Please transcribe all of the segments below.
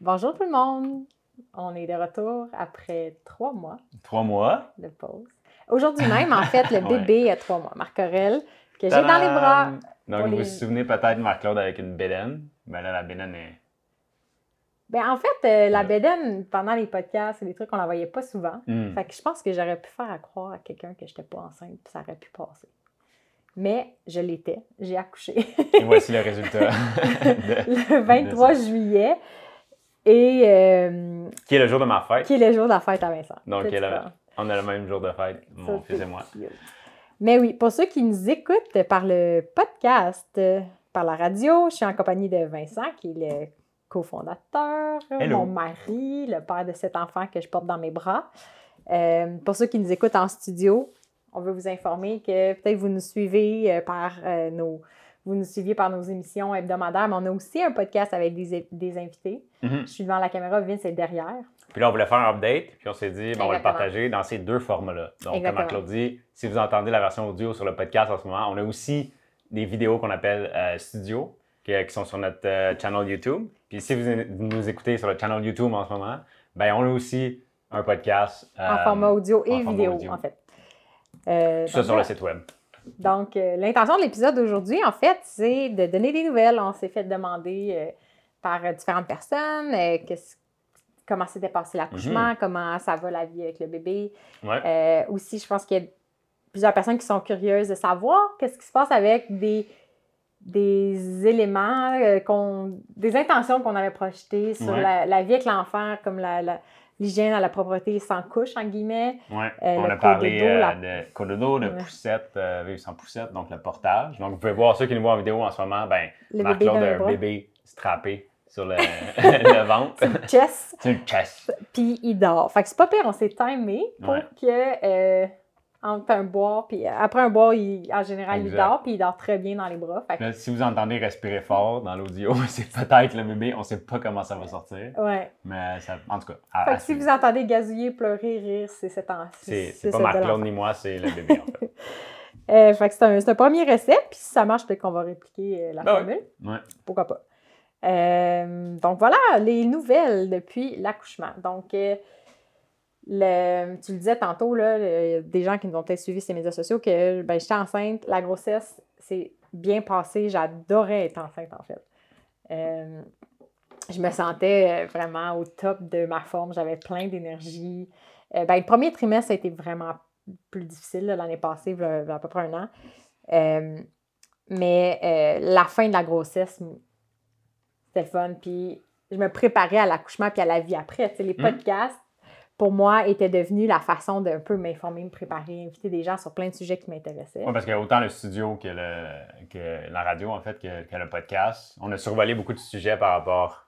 Bonjour tout le monde! On est de retour après trois mois Trois mois? de pause. Aujourd'hui même, en fait, le Ouais. bébé a trois mois, Marc Aurel, que j'ai dans les bras. Donc, vous les- vous souvenez peut-être de Marc-Claude avec une bédaine? Ben là, la bédaine est. Ben, en fait, euh, la bédaine, pendant les podcasts, c'est des trucs qu'on la voyait pas souvent. Hmm. Fait que je pense que j'aurais pu faire à croire à quelqu'un que j'étais pas enceinte, puis ça aurait pu passer. Mais je l'étais, j'ai accouché Et voici le résultat. de- le 23 juillet, et euh, Qui est le jour de ma fête. qui est le jour de la fête à Vincent. Donc, elle a-. On a le même jour de fête, mon fils et moi. cute. Mais oui, pour ceux qui nous écoutent par le podcast, par la radio, je suis en compagnie de Vincent, qui est le cofondateur, Hello. mon mari, le père de cet enfant que je porte dans mes bras. Euh, pour ceux qui nous écoutent en studio, on veut vous informer que peut-être vous nous suivez euh, par euh, nos vous nous suiviez par nos émissions hebdomadaires, mais on a aussi un podcast avec des, des invités. Mhm. Je suis devant la caméra, Vince est derrière. Puis là, on voulait faire un update, puis on s'est dit, ben, on va le partager dans ces deux formats-là. Donc, Exactement. comme Claude dit, si vous entendez la version audio sur le podcast en ce moment, on a aussi des vidéos qu'on appelle euh, studio, qui, qui sont sur notre euh, channel YouTube. Puis si vous, nous écoutez sur le channel YouTube en ce moment, ben, on a aussi un podcast. En euh, format audio et en vidéo, audio. en fait. Euh, Tout ça donc sur le site web. Donc, euh, l'intention de l'épisode d'aujourd'hui, en fait, c'est de donner des nouvelles. On s'est fait demander euh, par euh, différentes personnes euh, qu'est-ce- comment s'était passé l'accouchement, comment ça va la vie avec le bébé. Ouais. Euh, aussi, je pense qu'il y a plusieurs personnes qui sont curieuses de savoir qu'est-ce qui se passe avec des, des éléments, euh, qu'on, des intentions qu'on avait projetées sur Ouais. la, la vie avec l'enfant, comme la, la- l'hygiène à la propreté sans couche, en guillemets. Ouais. Euh, on a parlé cododo, euh, la- de cododo, de poussette, euh, vivre sans poussette, donc le portage. Donc, vous pouvez voir ceux qui nous voient en vidéo en ce moment, ben, Marc-Claude a un bras. bébé strappé sur le, le ventre. Chess. C'est une chest. puis il dort. Fait que c'est pas pire, on s'est timé pour Ouais. que euh, entre un boire, puis après un boire, il- en général, il dort, puis il dort très bien dans les bras. Fait que, Là, si vous entendez respirer fort dans l'audio, c'est peut-être le bébé. On sait pas comment ça va sortir. ouais. Mais ça, en tout cas, à- Fait à que si vous entendez gazouiller, pleurer, rire, c'est cet en- c'est pas Marc-Claude ni moi, c'est le bébé en fait. Euh, fait que c'est un, premier essai, puis si ça marche, peut-être qu'on va répliquer euh, la Ben ouais. formule. Ouais. Pourquoi pas. Euh, donc voilà, les nouvelles depuis l'accouchement. Donc, euh, le, tu le disais tantôt, là, le- des gens qui nous ont peut-être suivi sur les médias sociaux, que ben, j'étais enceinte, la grossesse s'est bien passée, j'adorais être enceinte en fait. Euh, je me sentais euh, vraiment au top de ma forme, j'avais plein d'énergie. Euh, ben, le premier trimestre, a été vraiment plus difficile l'année passée, il y a à peu près un an. Euh, mais la fin de la grossesse, c'était fun. Puis je me préparais à l'accouchement puis à la vie après. Les Mm. podcasts, pour moi, étaient devenus la façon d'un peu m'informer, me préparer, inviter des gens sur plein de sujets qui m'intéressaient. Ouais, parce qu'il y a autant le studio que, le, que la radio, en fait, que, que le podcast. On a survolé beaucoup de sujets par rapport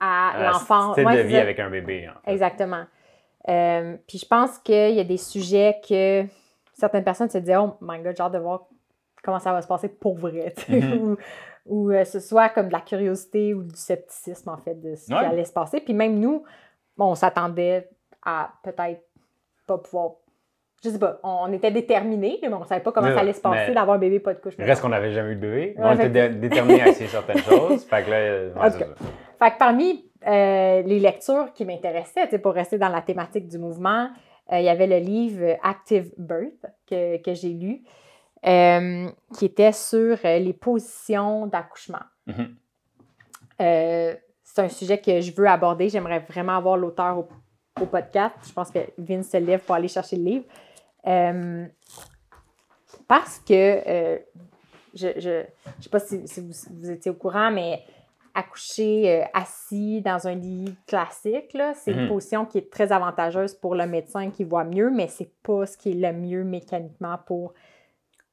À à l'enfant. style Ouais, de vie ça. avec un bébé. en fait. Exactement. Euh, puis je pense qu'il y a des sujets que certaines personnes se disaient Oh my god, j'ai hâte de voir comment ça va se passer pour vrai. Mhm. ou ou euh, ce soit comme de la curiosité ou du scepticisme, en fait, de ce Ouais. qui allait se passer. Puis même nous, bon, on s'attendait à peut-être pas pouvoir. Je sais pas, on, était déterminés, mais on savait pas comment Mais- ça allait se passer d'avoir un bébé pas de couche. Reste qu'on n'avait jamais eu de bébé. mais Ouais, on était dé- déterminés à essayer certaines choses. Fait que là, ouais. Fait que parmi euh, les lectures qui m'intéressaient, pour rester dans la thématique du mouvement, euh, il y avait le livre Active Birth que, que j'ai lu, euh, qui était sur les positions d'accouchement. Mhm. Euh, c'est un sujet que je veux aborder. J'aimerais vraiment avoir l'auteur au, au podcast. Je pense que Vince se lève pour aller chercher le livre. Euh, parce que, euh, je ne sais pas si, si vous, vous étiez au courant, mais accoucher euh, assis dans un lit classique, c'est une Mhm. position qui est très avantageuse pour le médecin qui voit mieux, mais c'est pas ce qui est le mieux mécaniquement pour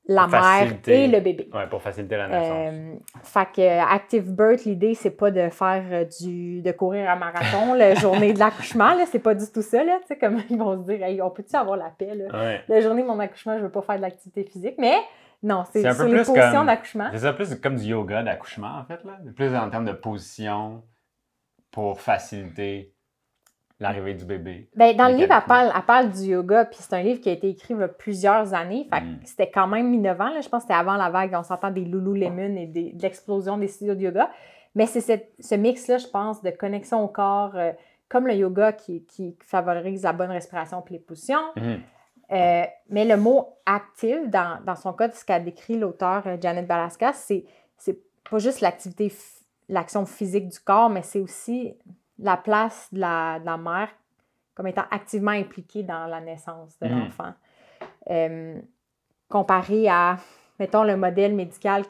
la Pour mère faciliter. et le bébé. Ouais, pour faciliter la naissance. Euh, fait que euh, Active Birth, l'idée, c'est pas de faire euh, du de courir un marathon la journée de l'accouchement, là, c'est pas du tout ça, là, tu sais, comme ils vont se dire, Hey, on peut-tu avoir la paix, là? Ouais. La journée de mon accouchement, je veux pas faire de l'activité physique, mais non, c'est sur peu les plus positions d'accouchement. C'est ça, plus comme du yoga d'accouchement, en fait. Là. Plus en termes de position, pour faciliter l'arrivée du bébé. Ben, dans le livre, elle parle, elle parle du yoga, puis c'est un livre qui a été écrit il y a plusieurs années. Fait Mm. c'était quand même innovant. Là. Je pense que c'était avant la vague, on s'entend des Lululemon et des- de l'explosion des studios de yoga. Mais c'est ce mix-là, je pense, de connexion au corps, euh, comme le yoga qui, qui favorise la bonne respiration puis les positions. Mhm. Euh, mais le mot active, dans, dans son cas, ce qu'a décrit l'auteur euh, Janet Balaskas, c'est, pas juste l'activité, l'action physique du corps, mais c'est aussi la place de la, de la mère comme étant activement impliquée dans la naissance de Mhm. l'enfant. Euh, comparé à, mettons, le modèle médical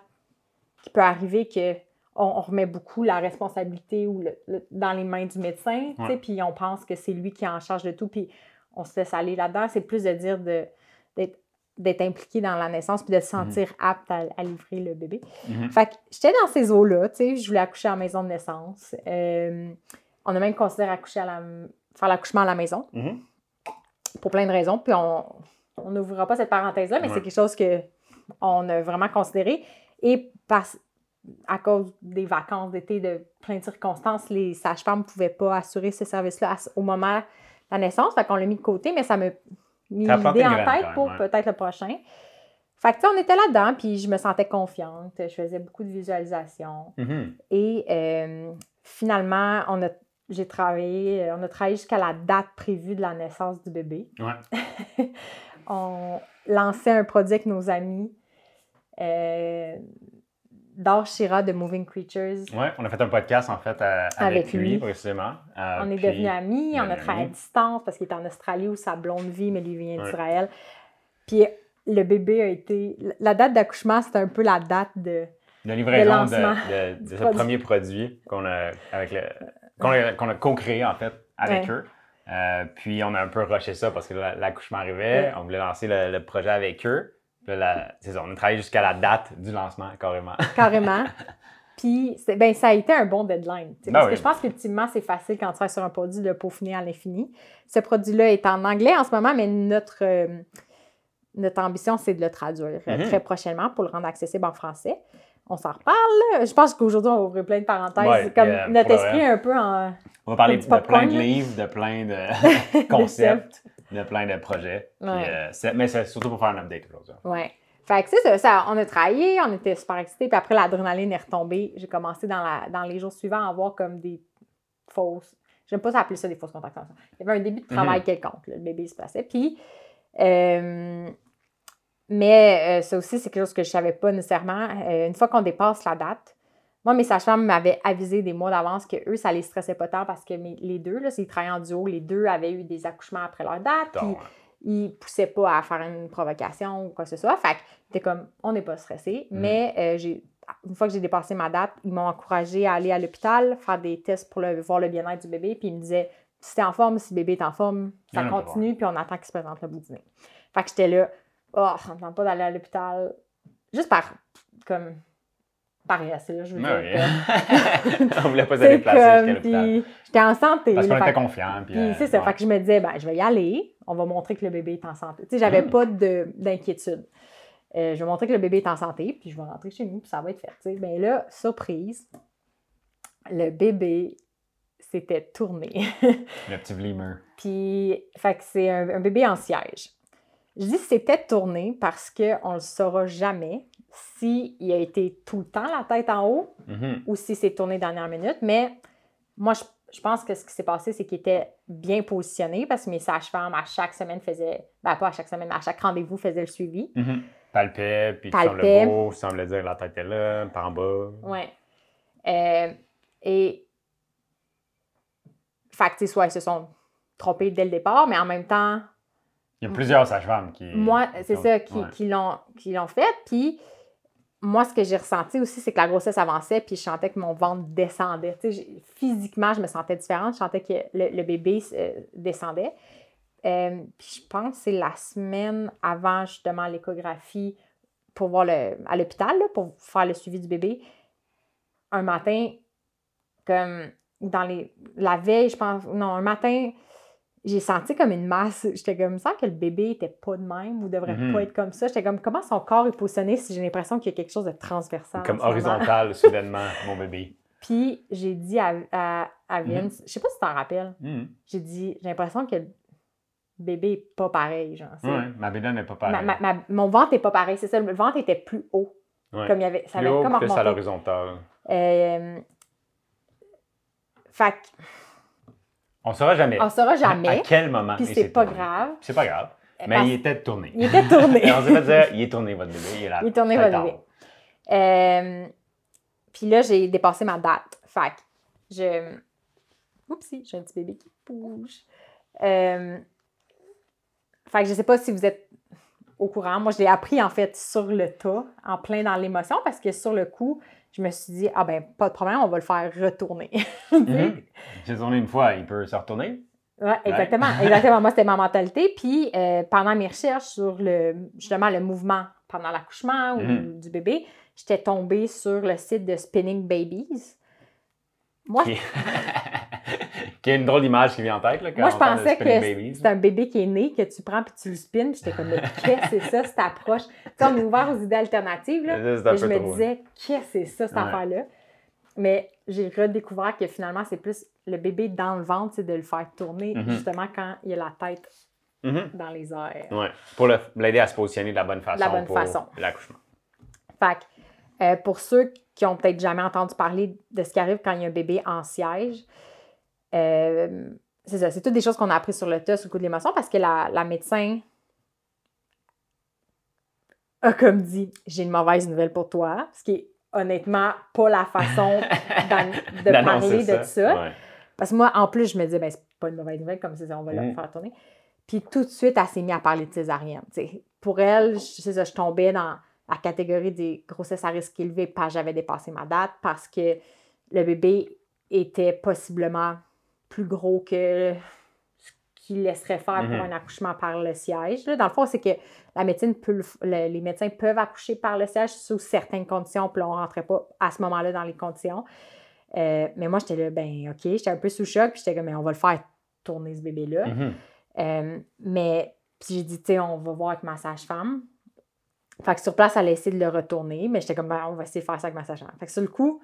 qui peut arriver que on, on remet beaucoup la responsabilité ou le- le- dans les mains du médecin, puis on pense que c'est lui qui est en charge de tout, puis on se laisse aller là-dedans. C'est plus de dire de, d'être, d'être impliqué dans la naissance puis de se sentir apte à, à livrer le bébé. Mhm. Fait que j'étais dans ces eaux-là, tu sais, je voulais accoucher à la maison de naissance. Euh, on a même considéré accoucher à la, faire l'accouchement à la maison Mhm. pour plein de raisons. Puis on on n'ouvrira pas cette parenthèse-là, mais Ouais. c'est quelque chose que on a vraiment considéré. Et parce, à cause des vacances d'été, de plein de circonstances, les sages-femmes ne pouvaient pas assurer ce service-là au moment de la naissance. Fait qu'on l'a mis de côté, mais ça m'a mis l'idée en tête pour ouais. peut-être le prochain. Fait que, on était là-dedans, puis je me sentais confiante. Je faisais beaucoup de visualisation. Mhm. Et euh, finalement, on a, j'ai travaillé, euh, on a travaillé jusqu'à la date prévue de la naissance du bébé. Ouais. on lançait un produit avec nos amis. Euh, Shira de Moving Creatures. Ouais, on a fait un podcast en fait euh, avec, Avec lui, lui. précisément. Euh, on est devenus amis, on a travaillé à distance parce qu'il est en Australie où sa blonde vit, mais lui vient d'Israël. Puis le bébé a été. La date d'accouchement, c'était un peu la date de. de livraison de, de- ce premier produit qu'on a, avec le, qu'on a, co-créé en fait avec eux. Euh, puis on a un peu rushé ça parce que la- l'accouchement arrivait, on voulait lancer le, le projet avec eux. C'est ça, on a travaillé jusqu'à la date du lancement carrément. Carrément. Puis, ben, ça a été un bon deadline. Ben parce oui. que je pense qu'ultimement, c'est facile quand tu travailles sur un produit de peaufiner à l'infini. Ce produit-là est en anglais en ce moment, mais notre, euh, notre ambition, c'est de le traduire euh, Mhm. très prochainement pour le rendre accessible en français. On s'en reparle. là. Je pense qu'aujourd'hui, on va ouvrir plein de parenthèses. Ouais, comme euh, notre esprit est un peu en. On va parler de plein de livres, de plein de concepts, de plein de projets. Puis, euh, mais c'est surtout pour faire un update aujourd'hui. Ouais. Fait que c'est ça, ça, on a travaillé, on était super excités, puis après l'adrénaline est retombée. J'ai commencé dans, la, dans les jours suivants à avoir comme des fausses. J'aime pas appeler ça des fausses contractions. Il y avait un début de travail quelconque, là, le bébé se passait. Puis, euh, mais euh, ça aussi, c'est quelque chose que je savais pas nécessairement. Euh, une fois qu'on dépasse la date, moi, mes sages-femmes m'avaient avisé des mois d'avance que eux, ça les stressait pas tant parce que mes- les deux, là, s'ils travaillaient en duo, les deux avaient eu des accouchements après leur date. puis Donc, ils poussaient pas à faire une provocation ou quoi que ce soit. Fait que c'était comme, on n'est pas stressé. Mm. Mais euh, j'ai, une fois que j'ai dépassé ma date, ils m'ont encouragé à aller à l'hôpital, faire des tests pour le- voir le bien-être du bébé. Puis ils me disaient, si t'es en forme, si le bébé est en forme, ça non, continue, puis on attend qu'il se présente le bout du nez. Fait que j'étais là, oh, ça me tente pas d'aller à l'hôpital. Juste par, comme, paresse, là, je veux dire. oui. on voulait pas se c'est déplacer jusqu'à l'hôpital. j'étais en santé. Parce qu'on était que- confiants. Puis, puis euh, c'est ça. ouais. Fait que je me disais, ben, je vais y aller. On va montrer que le bébé est en santé. Tu sais, j'avais Mm. pas de- d'inquiétude. Euh, je vais montrer que le bébé est en santé, puis je vais rentrer chez nous, puis ça va être fait. tu sais. Ben là, surprise, le bébé s'était tourné. Le petit vlimer. puis, fait que c'est un, un bébé en siège. Je dis c'était tourné parce qu'on ne le saura jamais s'il a été tout le temps la tête en haut Mhm. ou si c'est tourné dernière minute. Mais moi, je, je pense que ce qui s'est passé, c'est qu'il était bien positionné parce que mes sages-femmes, à chaque semaine, faisaient, ben pas à chaque semaine, mais à chaque rendez-vous, faisaient le suivi. Mhm. Palpait, puis tu Palpait. semblais beau, semblait dire que la tête est là, par en bas. Ouais. Euh, et. Fait que, tu sais, soit ils se sont trompés dès le départ, mais en même temps, Il y a plusieurs sages-femmes qui. moi, c'est ça, qui, ouais. qui l'ont, qui l'ont fait. Puis, moi, ce que j'ai ressenti aussi, c'est que la grossesse avançait, puis je sentais que mon ventre descendait. Tu sais, j'ai- physiquement, je me sentais différente. Je sentais que le, le bébé euh, descendait. Euh, puis je pense que c'est la semaine avant, justement, l'échographie pour voir le, à l'hôpital, pour faire le suivi du bébé. Un matin, comme dans les. La veille, je pense. Non, un matin, j'ai senti comme une masse. J'étais comme, ça que le bébé était pas de même ou devrait Mhm. pas être comme ça. J'étais comme, comment son corps est positionné si j'ai l'impression qu'il y a quelque chose de transversal. Comme horizontal, soudainement, mon bébé. Puis j'ai dit à, à- à Vince. Je sais pas si tu t'en rappelles. Mhm. J'ai dit, j'ai l'impression que le bébé est pas pareil. Genre, Ouais, ma bédaine n'est pas pareille. ma- ma- mon ventre est pas pareil, c'est ça. Le ventre était plus haut. Ouais. Comme il y avait, ça Plus avait haut, comme plus à l'horizontale. Euh, fait On saura jamais. qu'on saura À- À, jamais. quel moment Puis c'est pas tourné. grave. C'est pas grave. Mais parce- il était tourné. Il était tourné. Et on s'est fait dire, il est tourné votre bébé. Il est là. Il est tourné, votre bébé. Euh, puis là, j'ai dépassé ma date. Fait que je. Oupsie, j'ai un petit bébé qui bouge. Euh, Fait que je sais pas si vous êtes au courant. Moi, je l'ai appris en fait sur le tas, en plein dans l'émotion, parce que sur le coup, je me suis dit, ah ben, pas de problème, on va le faire retourner. Mhm. J'ai tourné une fois, il peut se retourner. Ouais, exactement. Exactement. Moi, c'était ma mentalité. Puis, euh, pendant mes recherches sur le, justement le mouvement pendant l'accouchement ou Mhm. du bébé, j'étais tombée sur le site de Spinning Babies. Moi. qui a une drôle d'image qui vient en tête. Là, quand moi je pensais que c'est un bébé qui est né, que tu prends puis tu le spins. J'étais comme, mais qu'est-ce que c'est ça, cette approche? Tu sais, on est ouvert aux idées alternatives. Là. Mais je me trop. disais, qu'est-ce que c'est ça, cette Ouais. affaire-là? Mais j'ai redécouvert que finalement, c'est plus le bébé dans le ventre, c'est de le faire tourner Mhm. justement quand il a la tête Mhm. dans les airs. Ouais. Pour l'aider à se positionner de la bonne façon La bonne pour façon. l'accouchement. Fait que, euh, pour ceux qui ont peut-être jamais entendu parler de ce qui arrive quand il y a un bébé en siège, euh, c'est ça, c'est toutes des choses qu'on a appris sur le tas sur le coup de l'émotion parce que la, la médecin a comme dit J'ai une mauvaise nouvelle pour toi, ce qui est honnêtement pas la façon de parler de ça. Ouais. Parce que moi, en plus, je me disais, ben, c'est pas une mauvaise nouvelle, comme c'est ça, on va le Mhm. faire tourner. Puis tout de suite, elle s'est mise à parler de césarienne. t'sais. Pour elle, je, ça, je tombais dans la catégorie des grossesses à risque élevé parce que j'avais dépassé ma date, parce que le bébé était possiblement plus gros que ce qu'il laisserait faire pour Mhm. un accouchement par le siège. là. Dans le fond, c'est que la médecine peut le les médecins peuvent accoucher par le siège sous certaines conditions, puis on ne rentrait pas à ce moment-là dans les conditions. Euh, mais moi, j'étais là, ben OK, j'étais un peu sous choc, puis j'étais comme, mais on va le faire tourner ce bébé-là. Mhm. Euh, mais, puis j'ai dit, tu sais, on va voir avec ma sage-femme. Fait que sur place, elle a essayé de le retourner, mais j'étais comme, ben, on va essayer de faire ça avec ma sage-femme. Fait que sur le coup,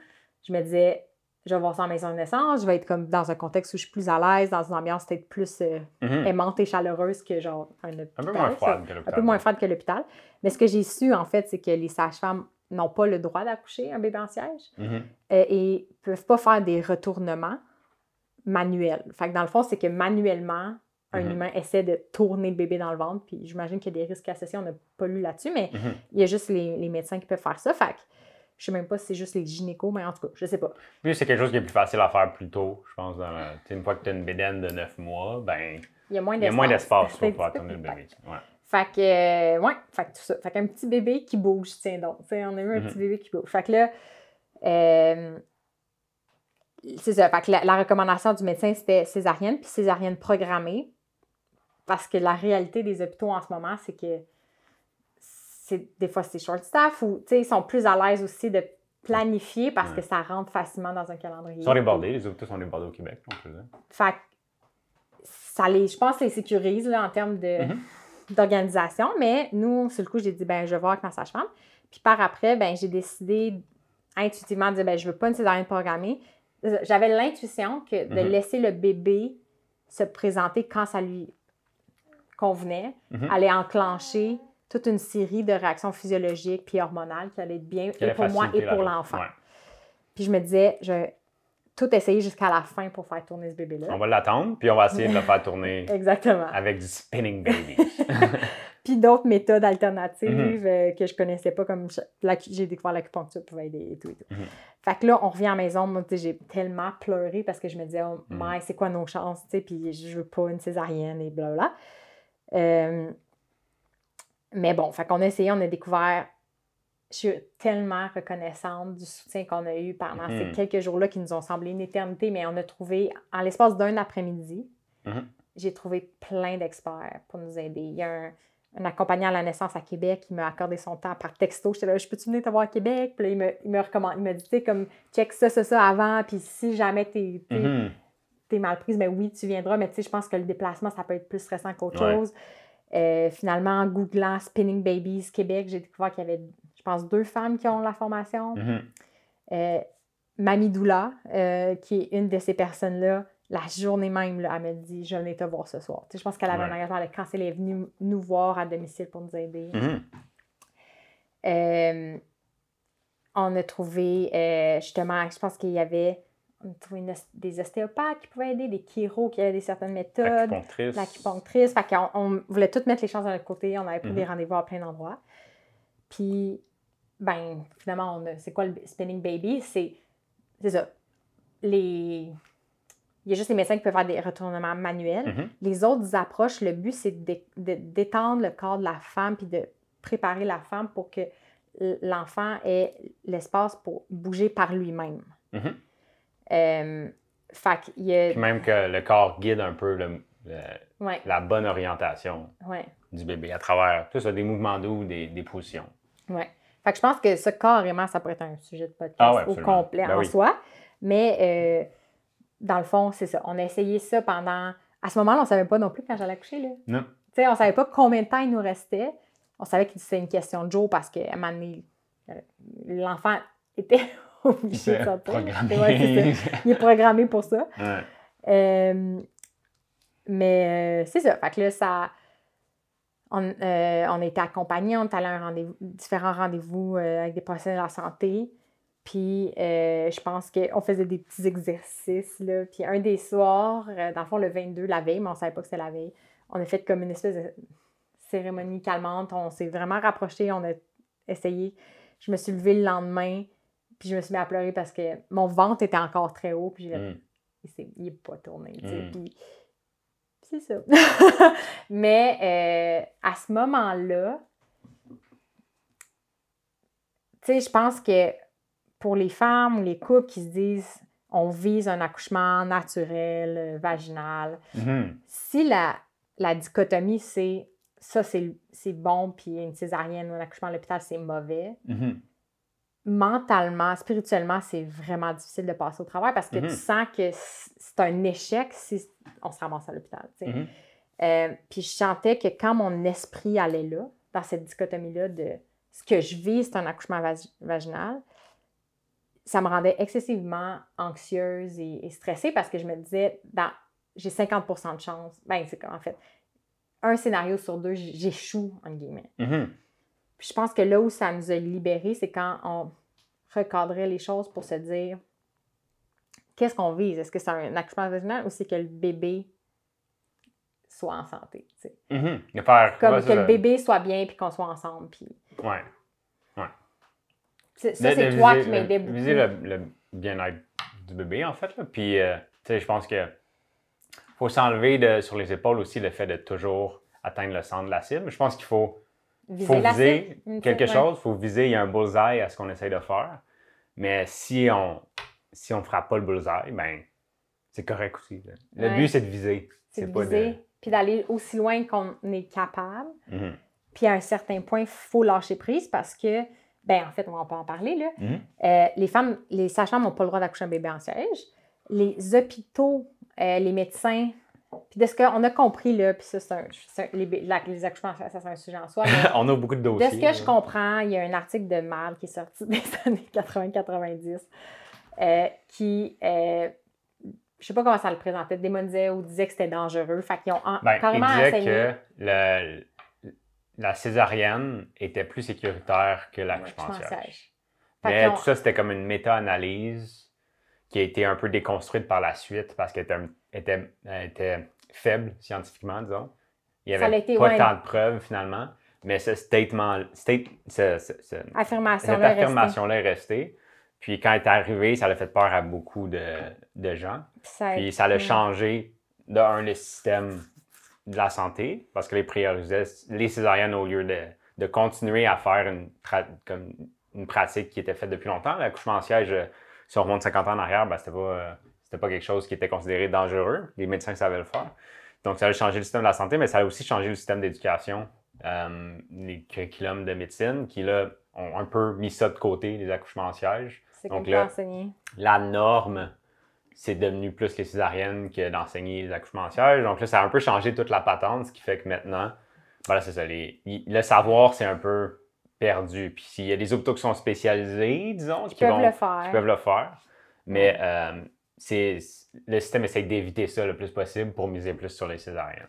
je me disais, je vais voir ça en maison de naissance, je vais être comme dans un contexte où je suis plus à l'aise, dans une ambiance peut-être plus euh, Mhm. aimante et chaleureuse que genre un hôpital. Un peu moins froide que Un l'hôpital. peu moins froide que l'hôpital. Mais ce que j'ai su, en fait, c'est que les sages-femmes n'ont pas le droit d'accoucher un bébé en siège Mhm. euh, et peuvent pas faire des retournements manuels. Fait que dans le fond, c'est que manuellement, un Mhm. humain essaie de tourner le bébé dans le ventre, puis j'imagine qu'il y a des risques associés, on n'a pas lu là-dessus, mais il y a juste les, les médecins qui peuvent faire ça. Fait que je sais même pas si c'est juste les gynécos, mais en tout cas, je sais pas. Puis c'est quelque chose qui est plus facile à faire plus tôt, je pense. Dans la- une fois que tu as une bédaine de 9 mois, ben, Il y a moins il y d'espace. a moins d'espace C'est pour pouvoir tourner le bébé. Ouais. Fait que, euh, ouais, fait que tout ça. Fait qu'un petit bébé qui bouge, tiens donc. On a eu un Mhm. petit bébé qui bouge. Fait que là, euh, c'est ça. Fait que la, la recommandation du médecin, c'était césarienne, puis césarienne programmée. Parce que la réalité des hôpitaux en ce moment, c'est que des fois c'est short staff ou, tu sais, ils sont plus à l'aise aussi de planifier parce Ouais. que ça rentre facilement dans un calendrier. Ils sont débordés, les hôpitaux sont débordés au Québec, on peut dire. Fait que ça les, je pense, les sécurise là, en termes de, Mhm. d'organisation. Mais nous, sur le coup, j'ai dit, ben, je vais voir avec ma sage-femme. Puis par après, ben, j'ai décidé intuitivement de dire, ben, je veux pas une césarienne programmée. J'avais l'intuition que de Mhm. laisser le bébé se présenter quand ça lui convenait, Mhm. allait enclencher toute une série de réactions physiologiques puis hormonales qui allaient être bien et pour moi et pour l'enfant. Ouais. Puis je me disais, je vais tout essayer jusqu'à la fin pour faire tourner ce bébé-là. On va l'attendre, puis on va essayer de le faire tourner Exactement. avec du spinning baby. Puis d'autres méthodes alternatives Mhm. que je connaissais pas, comme j'ai découvert l'acupuncture pouvait aider et tout et tout. Mhm. Fait que là, on revient à la maison. Moi, j'ai tellement pleuré parce que je me disais, oh, Mhm. my, c'est quoi nos chances, tu sais, puis je veux pas une césarienne et blablabla. Euh, mais bon, fait qu'on a essayé, on a découvert. Je suis tellement reconnaissante du soutien qu'on a eu pendant Mhm. ces quelques jours-là qui nous ont semblé une éternité, mais on a trouvé, en l'espace d'un après-midi, Mhm. j'ai trouvé plein d'experts pour nous aider. Il y a un, un accompagnant à la naissance à Québec qui m'a accordé son temps par texto. J'étais là, je peux-tu venir te voir à Québec? Puis là, il me, il me recommande, il m'a dit, tu sais, comme, check ça, ça, ça avant, puis si jamais t'es t'es- Mhm. mal prise, ben oui, tu viendras, mais tu sais, je pense que le déplacement, ça peut être plus stressant qu'autre Ouais. chose. Euh, finalement, en googlant Spinning Babies Québec, j'ai découvert qu'il y avait, je pense, deux femmes qui ont la formation. Mhm. Euh, Mamie Doula, euh, qui est une de ces personnes-là, la journée même, là, elle m'a dit Je venais te voir ce soir. Tu sais, je pense qu'elle avait Ouais. un engagement. Quand elle est venue nous voir à domicile pour nous aider, Mhm. euh, on a trouvé justement, je pense qu'il y avait on os- des ostéopathes qui pouvaient aider, des chiro qui avaient des certaines méthodes, Acupunctrice. l'acupunctrice. Fait qu'on on voulait toutes mettre les chances de notre côté. On avait pris des rendez-vous à plein d'endroits. Puis, ben, finalement, on a- c'est quoi le spinning baby? C'est c'est ça. Les... Il y a juste les médecins qui peuvent faire des retournements manuels. Mhm. Les autres approches, le but, c'est d'étendre le corps de la femme puis de préparer la femme pour que l'enfant ait l'espace pour bouger par lui-même. Mhm. Euh, fait qu'il y a... Puis même que le corps guide un peu le- le- Ouais, la bonne orientation ouais, du bébé à travers tout ça, des mouvements doux, des, des positions. ouais. Fait que je pense que ça, carrément, ça pourrait être un sujet de podcast Ah ouais, au complet Ben en oui. soi. Mais euh, dans le fond, c'est ça. On a essayé ça pendant... À ce moment-là, on savait pas non plus quand j'allais accoucher, là. Non. Tu sais, on savait pas combien de temps il nous restait. On savait que c'était une question de jour parce qu'à un moment euh, l'enfant était obligé de sortir. Programmé. Ouais, c'est ça. Il est programmé pour ça. Ouais. Euh, mais euh, c'est ça. Fait que là, ça. On, euh, on a été accompagnés, on est allé à un rendez-vous, différents rendez-vous euh, avec des professionnels de la santé. Puis, euh, je pense qu'on faisait des petits exercices. Là. Puis, un des soirs, euh, dans le fond, le 22, la veille, mais on ne savait pas que c'était la veille, on a fait comme une espèce de cérémonie calmante. On s'est vraiment rapprochés, on a essayé. Je me suis levée le lendemain, puis je me suis mis à pleurer parce que mon ventre était encore très haut. Puis, j'ai Mm. il n'est pas tourné. tu sais. Mm. Puis c'est ça. Mais euh, à ce moment-là, tu sais, je pense que pour les femmes ou les couples qui se disent on vise un accouchement naturel, euh, vaginal, Mhm. si la, la dichotomie c'est ça c'est c'est bon, puis une césarienne ou un accouchement à l'hôpital c'est mauvais, Mhm. Mentalement, spirituellement, c'est vraiment difficile de passer au travail parce que Mhm. tu sens que c'est un échec si on se ramasse à l'hôpital. Mhm. Euh, puis je sentais que quand mon esprit allait là, dans cette dichotomie-là de ce que je vis, c'est un accouchement vag- vaginal, ça me rendait excessivement anxieuse et, et stressée parce que je me disais, dans, j'ai 50% de chance. Ben, c'est comme, en fait, un scénario sur deux, j'échoue, entre guillemets. Mhm. Puis je pense que là où ça nous a libérés, c'est quand on recadrait les choses pour se dire qu'est-ce qu'on vise? Est-ce que c'est un accouchement vaginal ou c'est que le bébé soit en santé? De faire. Comme ouais, que le bébé soit bien puis qu'on soit ensemble. Puis Ouais. c'est- ça, De- c'est de toi viser- qui m'aidais beaucoup. Viser le, le bien-être du bébé, en fait. là. Puis, euh, tu sais, je pense que faut s'enlever de- sur les épaules aussi le fait de toujours atteindre le centre de la cible. Je pense qu'il faut, Viser faut viser quelque chose, il faut viser, il y a un bullseye à ce qu'on essaye de faire. Mais si on si on frappe pas le bullseye, ben c'est correct aussi. là. Le Ouais. but, c'est de viser. C'est de pas viser, puis d'aller aussi loin qu'on est capable. Mhm. Puis à un certain point, il faut lâcher prise parce que, ben en fait, on va pas en parler, là. Mhm. Euh, les femmes, les sages-femmes n'ont pas le droit d'accoucher un bébé en siège. Les hôpitaux, euh, les médecins, puis de ce qu'on a compris, là, puis ça, c'est un, c'est un- les, la- les accouchements ça, c'est un sujet en soi, on a beaucoup de de dossiers. ce que je comprends, il y a un article de Mal qui est sorti des années 80-90 euh, qui, euh, je sais pas comment ça le présentait, démonisait ou disait que c'était dangereux. Fait qu'ils ont en- Ben, il carrément disait enseigné. que le- la césarienne était plus sécuritaire que l'accouchement. Fait Mais tout ça, c'était comme une méta-analyse qui a été un peu déconstruite par la suite parce qu'elle était, était faible scientifiquement, disons. Il n'y avait l'a été, pas ouais. tant de preuves finalement. Mais ce statement, state, ce- ce- ce- affirmation cette affirmation-là est restée. Puis quand elle est arrivée, ça a fait peur à beaucoup de, de gens. Puis ça, Puis ça a Mm. changé, de un, le système de la santé, parce que les priorisaient les césariennes au lieu de, de continuer à faire une, comme une pratique qui était faite depuis longtemps. L'accouchement en siège, euh, si on remonte 50 ans en arrière, ben, c'était pas, euh, c'était pas quelque chose qui était considéré dangereux. Les médecins savaient le faire. Donc ça a changé le système de la santé, mais ça a aussi changé le système d'éducation, euh, les curriculums de médecine, qui là ont un peu mis ça de côté, les accouchements en siège c'est donc là- la norme, c'est devenu plus les césariennes que d'enseigner les accouchements en siège. Donc là, ça a un peu changé toute la patente, ce qui fait que maintenant, voilà, c'est ça. les- le savoir, c'est un peu perdu. Puis s'il y a des hôpitaux qui sont spécialisés, disons, Qui qui, peuvent vont- le faire. qui peuvent le faire, Mais euh, c'est le système essaie d'éviter ça le plus possible pour miser plus sur les césariennes.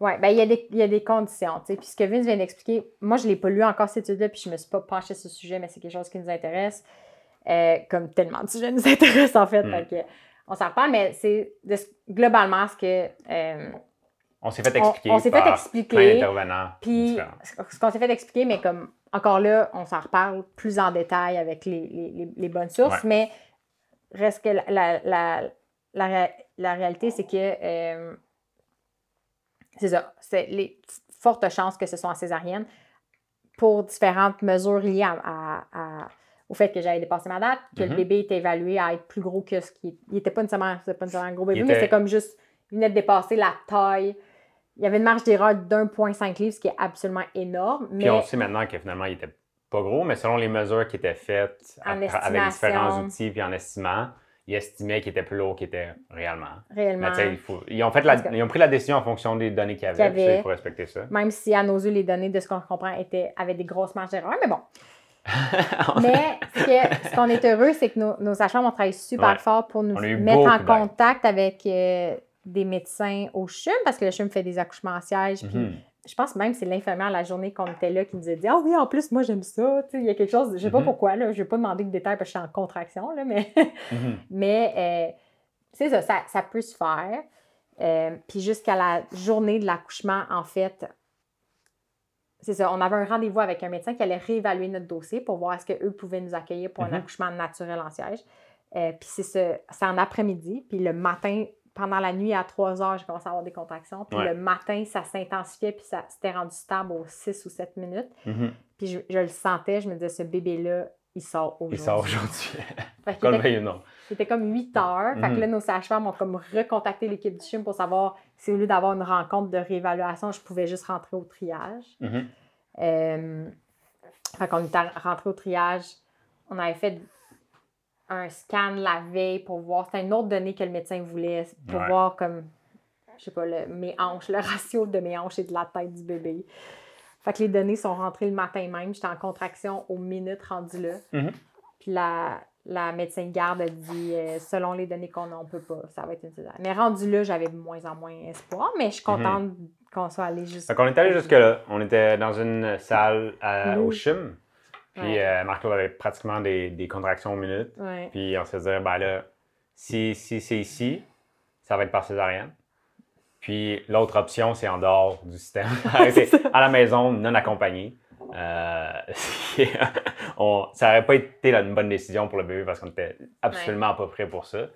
Oui, ben, il, y a des, il y a des conditions. Puis ce que Vince vient d'expliquer, moi, je ne l'ai pas lu encore cette étude-là, puis je ne me suis pas penchée sur ce sujet, mais c'est quelque chose qui nous intéresse. Euh, comme tellement de sujets nous intéressent, en fait. Mm. on s'en reparle, mais c'est globalement ce que. Euh, on s'est fait expliquer. On, s'est fait expliquer. Puis ce qu'on s'est fait expliquer, mais comme encore là, on s'en reparle plus en détail avec les, les, les bonnes sources, mais reste que la, la, la, la réalité, c'est que. Euh, c'est ça. C'est les fortes chances que ce soit en césarienne pour différentes mesures liées à, au fait que j'avais dépassé ma date, que le Mhm. bébé était évalué à être plus gros que ce qui. Il n'était pas nécessairement, pas nécessairement un gros bébé, mais c'est comme juste. Il venait de dépasser la taille. Il y avait une marge d'erreur d'1,5 livres, ce qui est absolument énorme. Mais Puis on sait maintenant que finalement, il était pas gros, mais selon les mesures qui étaient faites à- avec différents outils puis en estimant, ils estimaient qu'il était plus lourd qu'il était réellement. réellement. Mais il faut- ils, ont fait la- ils ont pris la décision en fonction des données qu'il y avait. Il faut respecter ça. Même si à nos yeux, les données de ce qu'on comprend étaient, avaient des grosses marges d'erreur. Mais bon. Mais ce qu'on est heureux, c'est que nos, nos sages-femmes ont travaillé super Ouais. fort pour nous On mettre en contact avec euh, des médecins au CHUM, parce que le CHUM fait des accouchements en siège. Puis Mhm. je pense même que c'est l'infirmière la journée qu'on était là qui nous a dit Ah oui, en plus, moi j'aime ça. Tu sais, Il y a quelque chose, je sais pas Mhm. pourquoi, là, je vais pas demander de détails parce que je suis en contraction, là, mais, Mhm. mais euh, c'est ça, ça, ça peut se faire. Euh, puis jusqu'à la journée de l'accouchement, en fait, c'est ça, on avait un rendez-vous avec un médecin qui allait réévaluer notre dossier pour voir est-ce qu'eux pouvaient nous accueillir pour un accouchement naturel en siège. Euh, puis c'est ça, c'est en après-midi. Puis le matin, pendant la nuit, à 3 heures, j'ai commencé à avoir des contractions. Puis Ouais. le matin, ça s'intensifiait, puis ça s'était rendu stable aux 6 ou 7 minutes. Mhm. Puis je, je le sentais, je me disais, ce bébé-là, il sort aujourd'hui. Il sort aujourd'hui. Était- non. c'était comme 8 heures. Fait que Mhm. là, nos sages-femmes ont comme recontacté l'équipe du CHUM pour savoir si au lieu d'avoir une rencontre de réévaluation, je pouvais juste rentrer au triage. Mhm. Euh, fait qu'on était rentré au triage. On avait fait un scan la veille pour voir. C'était une autre donnée que le médecin voulait pour Ouais. voir comme, je sais pas, le, mes hanches, le ratio de mes hanches et de la tête du bébé. Fait que les données sont rentrées le matin même. J'étais en contraction aux minutes rendues là. Mhm. Puis la, la médecin de garde a dit, euh, selon les données qu'on a, on peut pas. Ça va être une césarienne. Mais rendu là, j'avais de moins en moins espoir. Mais je suis contente qu'on soit allé jusqu'à Fait qu'on est allé jusque-là. On était dans une salle à- Oui. au CHUM. Puis Ouais. euh, Marc-Claude avait pratiquement des, des contractions aux minutes. Ouais. Puis on se disait, ben là, si, si c'est ici, ça va être par césarienne. Puis l'autre option, c'est en dehors du système. À la maison, non accompagné. Euh, on- ça n'aurait pas été une bonne décision pour le bébé parce qu'on n'était absolument pas prêt pour ça.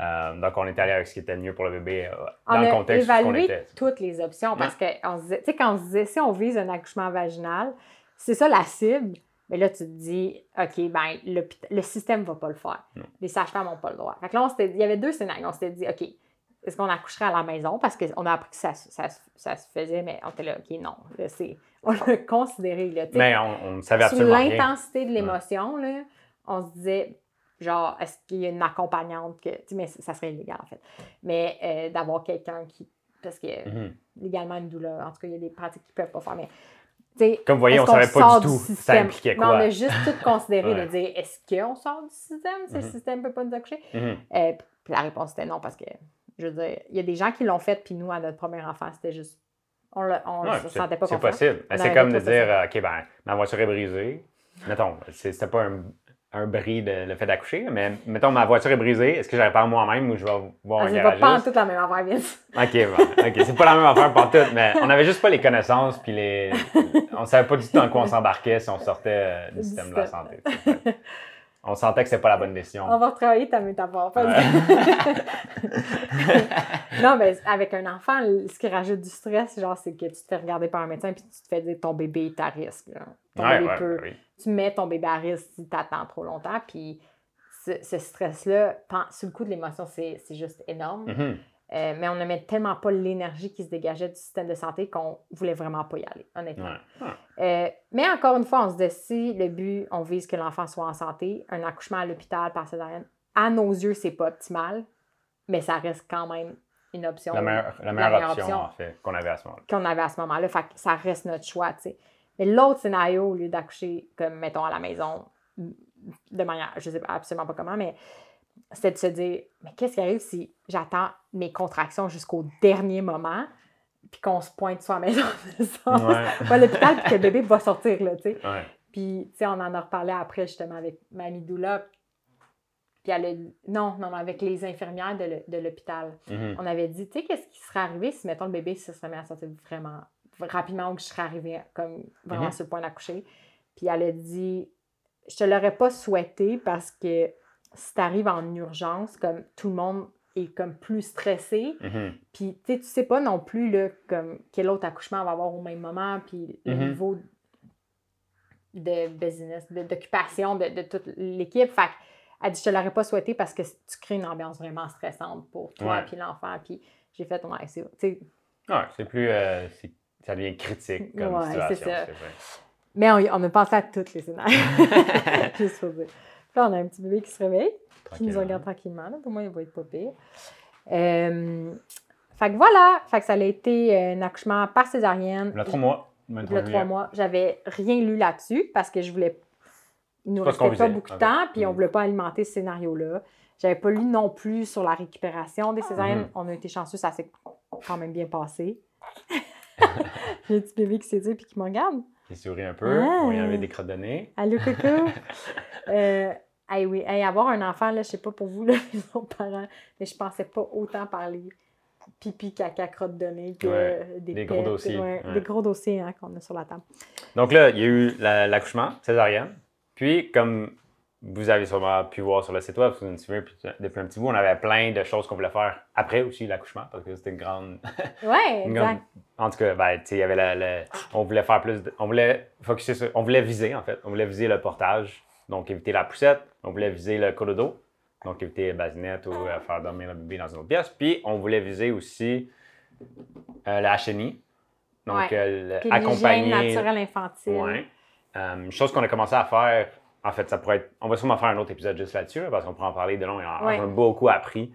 Euh, donc on est allé avec ce qui était le mieux pour le bébé euh, dans On le contexte où on évalué était. toutes les options parce que on se disait, tu sais, quand on se disait, si on vise un accouchement vaginal, c'est ça la cible. Mais là, tu te dis, OK, ben, le système ne va pas le faire. Non. Les sages-femmes n'ont pas le droit. Fait que là, on s'était dit- il y avait deux scénarios. On s'était dit, OK, est-ce qu'on accoucherait à la maison? Parce qu'on a appris que ça, ça, ça se faisait, mais on était là, OK, non. Là, on l'a considéré. Là. Mais on, ne savait absolument rien. l'intensité de l'émotion, on se disait, genre, est-ce qu'il y a une accompagnante que. Tu sais, mais ça serait illégal, en fait. Mais euh, d'avoir quelqu'un qui. Parce que Mhm. légalement, une douleur, en tout cas, il y a des pratiques qui ne peuvent pas faire. Mais, Comme vous voyez, on qu'on savait pas du tout ça système? impliquait Mais on quoi. a juste tout considéré Ouais. de dire, est-ce qu'on sort du système? Si le Mhm. système ne peut pas nous accoucher? Euh, puis la réponse était non, parce que, je veux dire, il y a des gens qui l'ont fait, puis nous, à notre premier enfant, c'était juste. On ne se sentait pas C'est possible. On c'est comme de ça. dire, euh, OK, ben, ma voiture est brisée. Mettons, c'était pas un, un bris de le fait d'accoucher, mais mettons, ma voiture est brisée. Est-ce que je répare moi-même ou je vais voir Ah, un C'est pas, en garagiste? toute la même affaire, Vince. OK, bon, OK, c'est pas la même affaire pour tout, mais on avait juste pas les connaissances, puis les... on savait pas du tout dans quoi on s'embarquait si on sortait euh, du système de la santé. On sentait que c'était pas la bonne décision. On va retravailler ta métaphore. parce que- non, mais avec un enfant, ce qui rajoute du stress, genre, c'est que tu te fais regarder par un médecin puis tu te fais dire ton bébé est à risque. là. Ton Ouais, bébé ouais, peut- oui. Tu mets ton bébé à risque si tu attends trop longtemps. Puis ce, ce stress-là, sur le coup de l'émotion, c'est c'est juste énorme. Mhm. Euh, mais on met tellement pas l'énergie qui se dégageait du système de santé qu'on voulait vraiment pas y aller, honnêtement. Ouais. Euh, mais encore une fois, on se dit si le but, on vise que l'enfant soit en santé, un accouchement à l'hôpital par césarienne, à nos yeux, c'est pas optimal, mais ça reste quand même une option La meilleure, la meilleure meilleure option, option. en fait, qu'on avait à ce moment-là. qu'on avait à ce moment-là. Fait que ça reste notre choix, tu sais. Mais l'autre scénario, au lieu d'accoucher, comme mettons à la maison, de manière, je sais absolument pas comment, mais c'était de se dire, mais qu'est-ce qui arrive si j'attends mes contractions jusqu'au dernier moment, puis qu'on se pointe sur la maison de naissance, Ouais. à l'hôpital, puis que le bébé va sortir, là, tu sais. Ouais. Puis, tu sais, on en a reparlé après, justement, avec Mamie Doula. Puis, elle a... Non, non, mais avec les infirmières de l'hô- de l'hôpital. Mhm. On avait dit, tu sais, qu'est-ce qui serait arrivé si, mettons, le bébé se serait mis à sortir vraiment rapidement ou que je serais arrivée comme vraiment Mhm. sur le point d'accoucher. Puis, elle a dit, je te l'aurais pas souhaité parce que si t'arrives en urgence, comme tout le monde est comme plus stressé, Mhm. puis, tu sais, tu sais pas non plus, là, comme, quel autre accouchement on va avoir au même moment, puis le Mhm. niveau de business, de- d'occupation de, de toute l'équipe. Fait elle dit, je te l'aurais pas souhaité parce que tu crées une ambiance vraiment stressante pour toi puis l'enfant. Puis j'ai fait, ouais, c'est... tu Ouais, c'est plus. euh, c'est- ça devient critique comme Ouais, situation. c'est ça. c'est. Mais on, on a pensé à tous les scénarios. Juste pour dire. Là, on a un petit bébé qui se réveille, qui nous regarde tranquillement. Là. Pour moi, il va être pas pire. Euh, fait que voilà. Fait que ça a été euh, un accouchement par césaриenne. Il y a trois mois. Il 23 y a trois mois. J'avais rien lu là-dessus parce que je voulais. Il nous restait pas visait, beaucoup de temps, puis on Mm. voulait pas alimenter ce scénario-là. J'avais pas lu non plus sur la récupération des césariennes. Mhm. On a été chanceux, ça s'est quand même bien passé. J'ai un petit bébé qui s'est dit puis qui me regarde. Il sourit un peu. Ah. On y avait des crottes de nez. Allô, coucou! euh, hey, oui, hey, avoir un enfant, là, je sais pas pour vous, là, les autres parents, mais je pensais pas autant parler pipi, caca, crotte de nez que Ouais, des, des gros dossiers, ouais, ouais. Des gros dossiers hein, qu'on a sur la table. Donc là, il y a eu la- l'accouchement, césarienne. Puis, comme vous avez sûrement pu voir sur le site web, vous suivez depuis, un petit bout, on avait plein de choses qu'on voulait faire après aussi l'accouchement, parce que c'était une grande. Ouais, une grande- exact. En tout cas, ben, tu sais, il y avait la- la- on voulait faire plus. de- on voulait focuser sur. On voulait viser, en fait. On voulait viser le portage, donc éviter la poussette. On voulait viser le cododo, donc éviter la basinette ou euh, faire dormir le bébé dans une autre pièce. Puis, on voulait viser aussi euh, la HNI. Donc, Ouais. euh, Puis accompagner. naturelle infantile. Ouais. Euh, chose qu'on a commencé à faire, en fait, ça pourrait être. On va sûrement faire un autre épisode juste là-dessus, là, parce qu'on pourra en parler de long et en Ouais. On a beaucoup appris.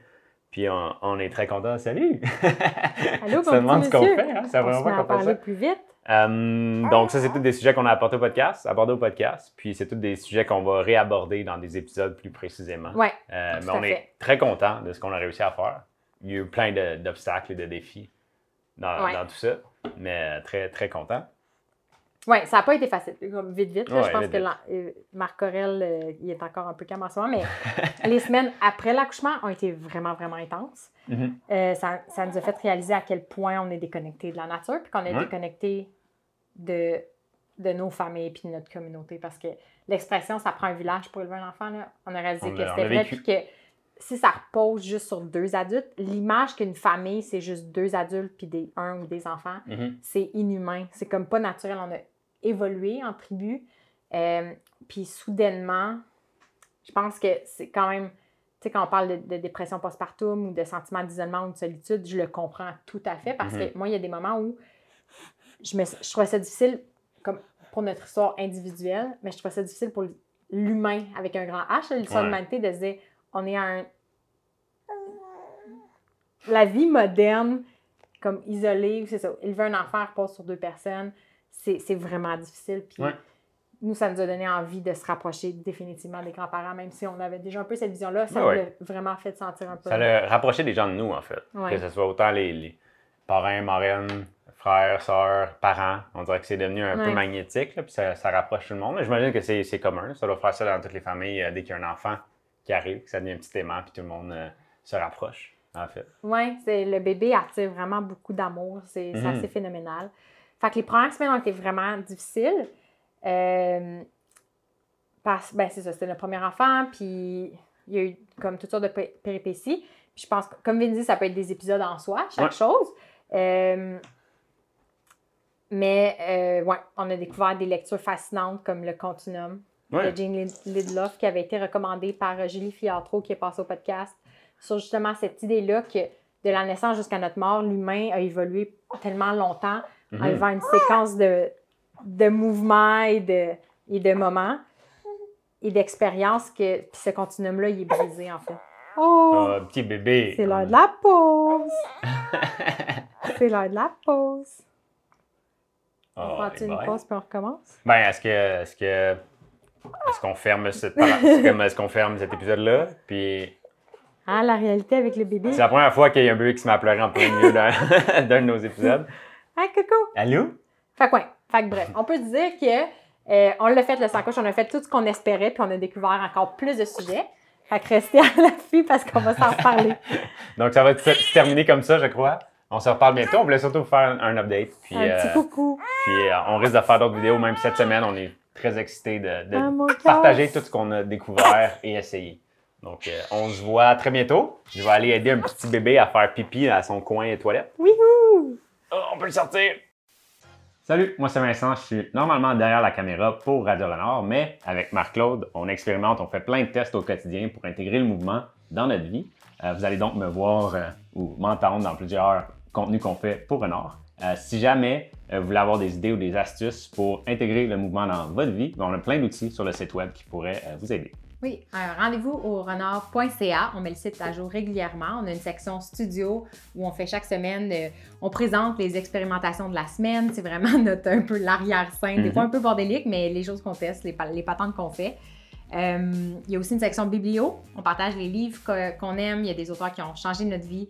Puis on, on est très content. Salut! Allô, ça demande ce qu'on fait, hein? La On fois à qu'on fait parler ça. plus vite. Euh, donc, ça, c'est tous des sujets qu'on a apportés au podcast, abordés au podcast. Puis c'est tous des sujets qu'on va réaborder dans des épisodes plus précisément. Ouais, Euh, mais on fait. est très content de ce qu'on a réussi à faire. Il y a eu plein d'obstacles et de défis dans, Ouais. dans tout ça, mais très, très content. ouais, ça n'a pas été facile. Vite, vite. là, Ouais, je pense vite, que euh, Marc Aurel, euh, il est encore un peu calme en ce moment, mais les semaines après l'accouchement ont été vraiment, vraiment intenses. Mhm. Euh, ça, ça nous a fait réaliser à quel point on est déconnecté de la nature, puis qu'on est Ouais. déconnecté de, de nos familles puis de notre communauté. Parce que l'expression ça prend un village pour élever un enfant, là, on a réalisé On que c'était vrai, puis que si ça repose juste sur deux adultes, l'image qu'une famille, c'est juste deux adultes puis des un ou des enfants, Mhm. c'est inhumain. C'est comme pas naturel. On a évolué en tribu. Euh, puis soudainement, je pense que c'est quand même, tu sais, quand on parle de, de dépression postpartum ou de sentiment d'isolement ou de solitude, je le comprends tout à fait parce Mhm. que moi, il y a des moments où je, me, je trouvais ça difficile comme pour notre histoire individuelle, mais je trouvais ça difficile pour l'humain avec un grand H, l'histoire de l'humanité, de se dire, on est à un... La vie moderne, comme isolée, c'est ça, élever un enfant repose sur deux personnes, c'est c'est vraiment difficile. Puis Ouais. nous, ça nous a donné envie de se rapprocher définitivement des grands-parents, même si on avait déjà un peu cette vision-là, ça nous ouais. a vraiment fait sentir un peu. Ça l'a rapproché des gens de nous, en fait. Que ce soit autant les, les parrains, marraines, frères, sœurs, parents. On dirait que c'est devenu un peu magnétique, là, puis ça, ça rapproche tout le monde. Mais J'imagine que c'est commun. Ça doit faire ça dans toutes les familles euh, dès qu'il y a un enfant qui arrive, que ça devient un petit aimant, puis tout le monde euh, se rapproche, en fait. Oui, le bébé attire vraiment beaucoup d'amour. C'est Mhm. assez phénoménal. Fait que les premières semaines ont été vraiment difficiles. Euh, parce, ben, c'est ça, c'était notre premier enfant, puis il y a eu comme toutes sortes de pé- péripéties. Puis je pense que, comme Vin dit, ça peut être des épisodes en soi, chaque Ouais. chose. Euh, mais, euh, ouais, on a découvert des lectures fascinantes comme Le Continuum Ouais. de Jane Lid- Lidloff qui avait été recommandé par euh, Julie Fiatro qui est passée au podcast sur justement cette idée-là que de la naissance jusqu'à notre mort, l'humain a évolué tellement longtemps en Mhm. élevant une séquence de, de mouvements et de, et de moments et d'expériences que puis ce continuum-là, il est brisé en fait. Oh! Ah, petit bébé. C'est l'heure de la pause! C'est l'heure de la pause. On Oh, prend-tu une bye. pause puis on recommence? Ben, est-ce que. Est-ce que. Est-ce qu'on ferme, cette, est-ce qu'on ferme cet épisode-là? Puis Ah, la réalité avec le bébé. C'est la première fois qu'il y a un bébé qui se met à pleurer en plein milieu d'un de nos épisodes. Ah, coucou! Allô? Fait que, ouais. Fait que bref, on peut dire que euh, on l'a fait le sans couche, on a fait tout ce qu'on espérait, puis on a découvert encore plus de sujets. Fait que restez à l'affût parce qu'on va s'en reparler. Donc, ça va se terminer comme ça, je crois. On se reparle bientôt. On voulait surtout vous faire un, update. Puis, Un petit euh, coucou. puis euh, on risque de faire d'autres vidéos, même cette semaine. On est très excités de, de Ah, partager tout ce qu'on a découvert et essayé. Donc, euh, on se voit très bientôt. Je vais aller aider un petit bébé à faire pipi à son coin toilette. Wouhou! Oh, on peut le sortir! Salut, moi c'est Vincent, je suis normalement derrière la caméra pour Radio Renard, mais avec Marc-Claude, on expérimente, on fait plein de tests au quotidien pour intégrer le mouvement dans notre vie. Euh, vous allez donc me voir euh, ou m'entendre dans plusieurs contenus qu'on fait pour Renard. Euh, si jamais euh, vous voulez avoir des idées ou des astuces pour intégrer le mouvement dans votre vie, ben, on a plein d'outils sur le site web qui pourraient euh, vous aider. Oui, rendez-vous au renard.ca. On met le site à jour régulièrement. On a une section studio où on fait chaque semaine, on présente les expérimentations de la semaine. C'est vraiment notre un peu l'arrière-scène. Des Mhm. fois un peu bordélique, mais les choses qu'on teste, les, les patentes qu'on fait. Il y a aussi une section biblio. On partage les livres qu'on aime. Il y a des auteurs qui ont changé notre vie.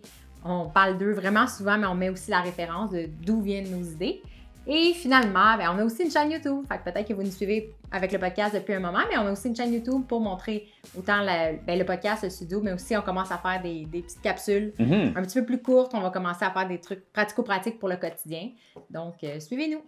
On parle d'eux vraiment souvent, mais on met aussi la référence de d'où viennent nos idées. Et finalement, ben, on a aussi une chaîne YouTube. Fait que peut-être que vous nous suivez avec le podcast depuis un moment, mais on a aussi une chaîne YouTube pour montrer autant la- ben, le podcast, le studio, mais aussi on commence à faire des, des petites capsules Mhm. un petit peu plus courtes. On va commencer à faire des trucs pratico-pratiques pour le quotidien. Donc, euh, suivez-nous.